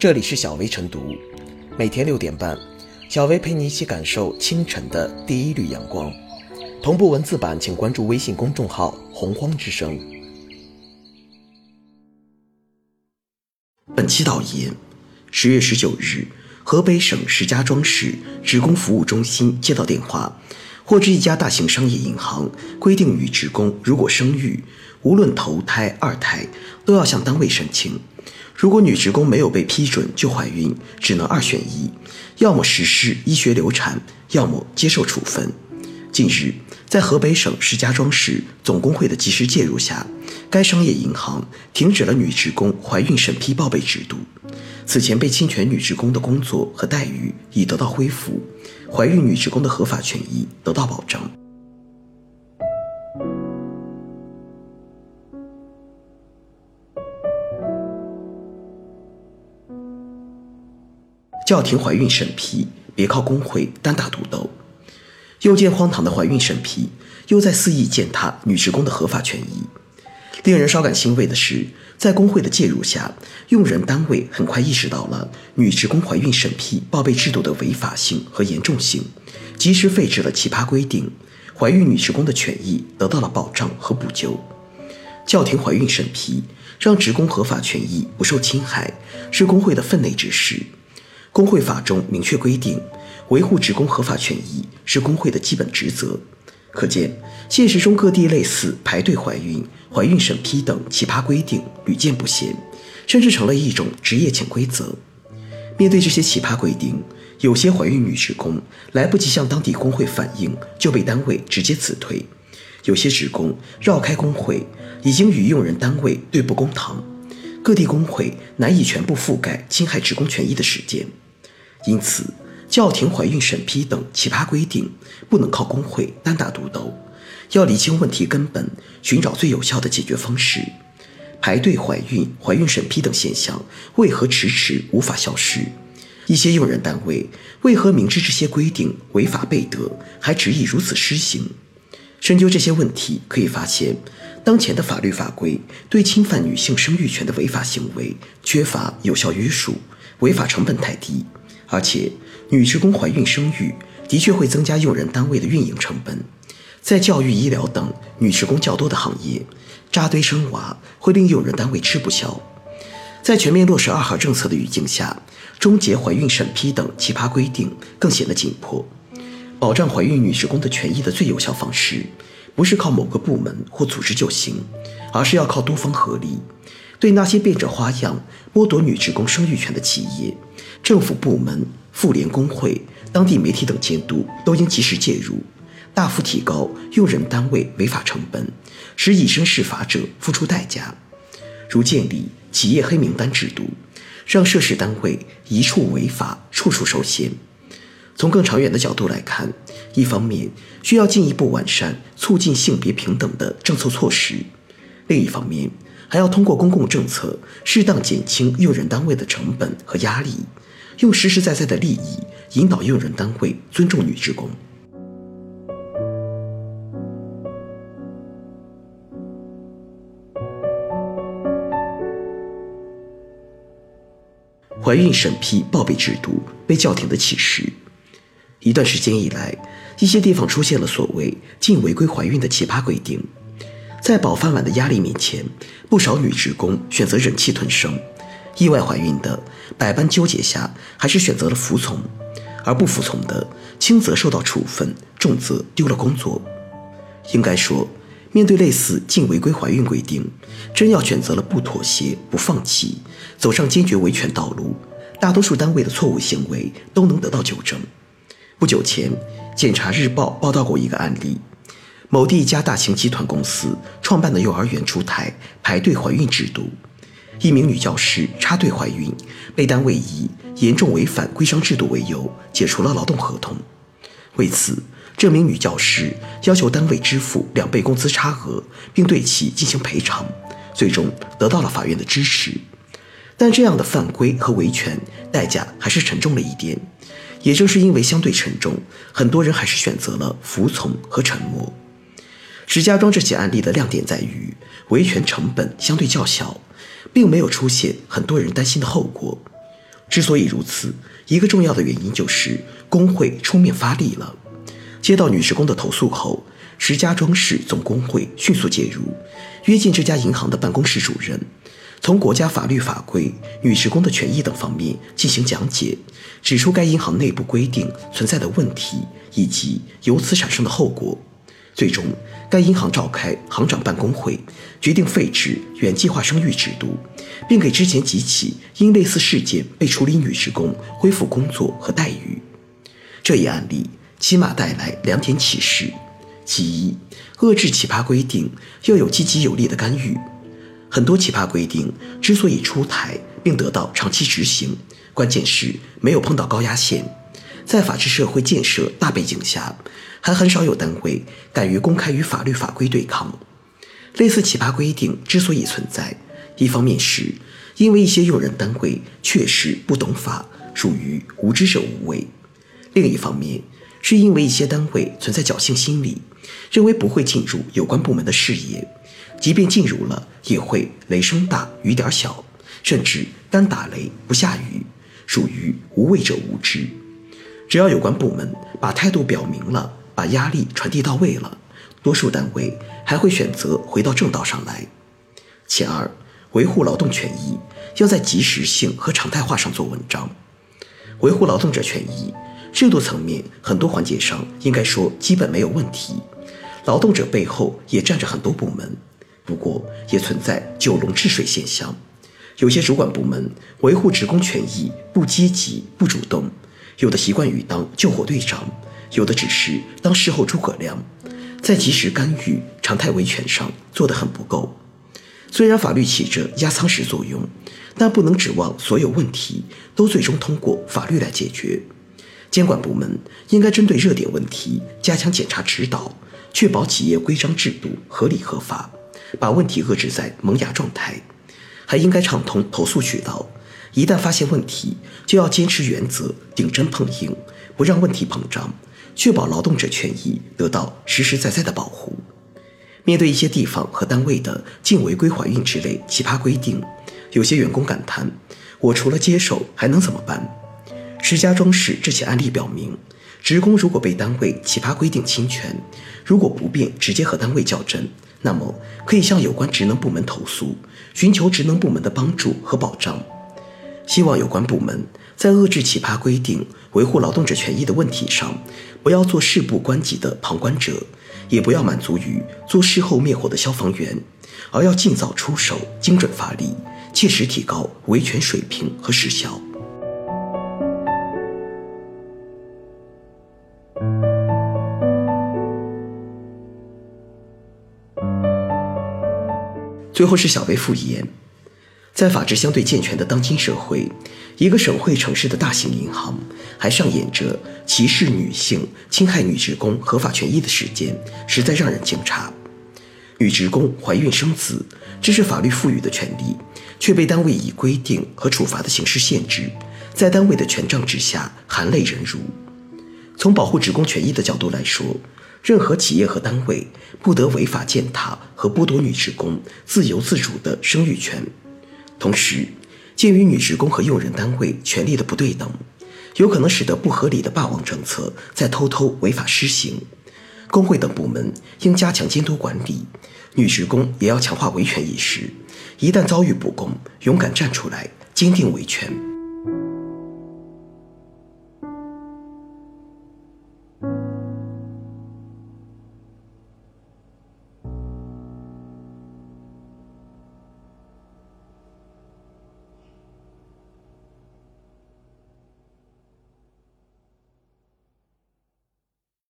这里是小薇晨读，每天六点半，小薇陪你一起感受清晨的第一缕阳光。同步文字版，请关注微信公众号“洪荒之声”。本期导言：十月十九日，河北省石家庄市职工服务中心接到电话，获知一家大型商业银行规定，女职工如果生育，无论头胎、二胎，都要向单位申请。如果女职工没有被批准就怀孕，只能二选一，要么实施医学流产，要么接受处分。近日，在河北省石家庄市总工会的及时介入下，该商业银行停止了女职工怀孕审批报备制度。此前被侵权女职工的工作和待遇已得到恢复，怀孕女职工的合法权益得到保障。叫停怀孕审批，别靠工会单打独斗。又见荒唐的怀孕审批，又在肆意践踏女职工的合法权益。令人稍感欣慰的是，在工会的介入下，用人单位很快意识到了女职工怀孕审批报备制度的违法性和严重性，及时废止了奇葩规定，怀孕女职工的权益得到了保障和补救。叫停怀孕审批，让职工合法权益不受侵害，是工会的分内之事。工会法中明确规定，维护职工合法权益是工会的基本职责。可见，现实中各地类似排队怀孕、怀孕审批等奇葩规定屡见不鲜，甚至成了一种职业潜规则。面对这些奇葩规定，有些怀孕女职工来不及向当地工会反映，就被单位直接辞退；有些职工绕开工会，已经与用人单位对簿公堂。各地工会难以全部覆盖侵害职工权益的事件，因此叫停怀孕审批等奇葩规定不能靠工会单打独斗，要理清问题根本，寻找最有效的解决方式。排队怀孕、怀孕审批等现象为何迟迟无法消失？一些用人单位为何明知这些规定违法备德，还执意如此施行？深究这些问题，可以发现。当前的法律法规对侵犯女性生育权的违法行为缺乏有效约束，违法成本太低，而且女职工怀孕生育的确会增加用人单位的运营成本。在教育、医疗等女职工较多的行业，扎堆生娃会令用人单位吃不消。在全面落实二孩政策的语境下，终结怀孕审批等奇葩规定更显得紧迫。保障怀孕女职工的权益的最有效方式。不是靠某个部门或组织就行，而是要靠多方合力。对那些变着花样剥夺女职工生育权的企业，政府部门、妇联工会、当地媒体等监督都应及时介入，大幅提高用人单位违法成本，使以身试法者付出代价。如建立企业黑名单制度，让涉事单位一处违法，处处受限。从更长远的角度来看，一方面需要进一步完善促进性别平等的政策措施，另一方面还要通过公共政策适当减轻用人单位的成本和压力，用实实在在的利益引导用人单位尊重女职工。怀孕审批报备制度被叫停的启示。一段时间以来，一些地方出现了所谓禁违规怀孕的奇葩规定，在保饭碗的压力面前，不少女职工选择忍气吞声；意外怀孕的，百般纠结下还是选择了服从；而不服从的，轻则受到处分，重则丢了工作。应该说，面对类似禁违规怀孕规定，真要选择了不妥协、不放弃，走上坚决维权道路，大多数单位的错误行为都能得到纠正。不久前，《检察日报》报道过一个案例：某地一家大型集团公司创办的幼儿园出台排队怀孕制度，一名女教师插队怀孕，被单位以严重违反规章制度为由解除了劳动合同。为此，这名女教师要求单位支付两倍工资差额，并对其进行赔偿，最终得到了法院的支持。但这样的犯规和维权代价还是沉重了一点。也正是因为相对沉重，很多人还是选择了服从和沉默。石家庄这起案例的亮点在于维权成本相对较小，并没有出现很多人担心的后果。之所以如此，一个重要的原因就是工会出面发力了。接到女职工的投诉后，石家庄市总工会迅速介入，约见这家银行的办公室主任，从国家法律法规、女职工的权益等方面进行讲解，指出该银行内部规定存在的问题以及由此产生的后果。最终，该银行召开行长办公会，决定废止原计划生育制度，并给之前几起因类似事件被处理女职工恢复工作和待遇。这一案例起码带来两点启示：其一，遏制奇葩规定要有积极有力的干预。很多奇葩规定之所以出台并得到长期执行，关键是没有碰到高压线。在法治社会建设大背景下，还很少有单位敢于公开与法律法规对抗。类似奇葩规定之所以存在，一方面是因为一些用人单位确实不懂法，属于无知者无畏；另一方面是因为一些单位存在侥幸心理，认为不会进入有关部门的视野，即便进入了，也会雷声大雨点小，甚至单打雷不下雨，属于无畏者无知。只要有关部门把态度表明了，把压力传递到位了，多数单位还会选择回到正道上来。其二，维护劳动权益要在及时性和常态化上做文章。维护劳动者权益，制度层面很多环节上应该说基本没有问题。劳动者背后也站着很多部门，不过也存在九龙治水现象，有些主管部门维护职工权益不积极不主动。有的习惯于当救火队长，有的只是当事后诸葛亮，在及时干预、常态维权上做得很不够。虽然法律起着压舱石作用，但不能指望所有问题都最终通过法律来解决。监管部门应该针对热点问题加强检查指导，确保企业规章制度合理合法，把问题遏制在萌芽状态。还应该畅通投诉渠道。一旦发现问题，就要坚持原则，顶针碰硬，不让问题膨胀，确保劳动者权益得到实实在在的保护。面对一些地方和单位的禁违规怀孕之类奇葩规定，有些员工感叹：“我除了接受还能怎么办？”石家庄市这起案例表明，职工如果被单位奇葩规定侵权，如果不便直接和单位较真，那么可以向有关职能部门投诉，寻求职能部门的帮助和保障。希望有关部门在遏制奇葩规定、维护劳动者权益的问题上，不要做事不关己的旁观者，也不要满足于做事后灭火的消防员，而要尽早出手，精准发力，切实提高维权水平和时效。最后是小薇复言。在法治相对健全的当今社会，一个省会城市的大型银行还上演着歧视女性、侵害女职工合法权益的事件，实在让人惊诧。女职工怀孕生子，这是法律赋予的权利，却被单位以规定和处罚的形式限制，在单位的权杖之下含泪忍辱。从保护职工权益的角度来说，任何企业和单位不得违法践踏和剥夺女职工自由自主的生育权。同时，鉴于女职工和用人单位权利的不对等，有可能使得不合理的霸王政策在偷偷违法施行。工会等部门应加强监督管理，女职工也要强化维权意识。一旦遭遇不公，勇敢站出来，坚定维权。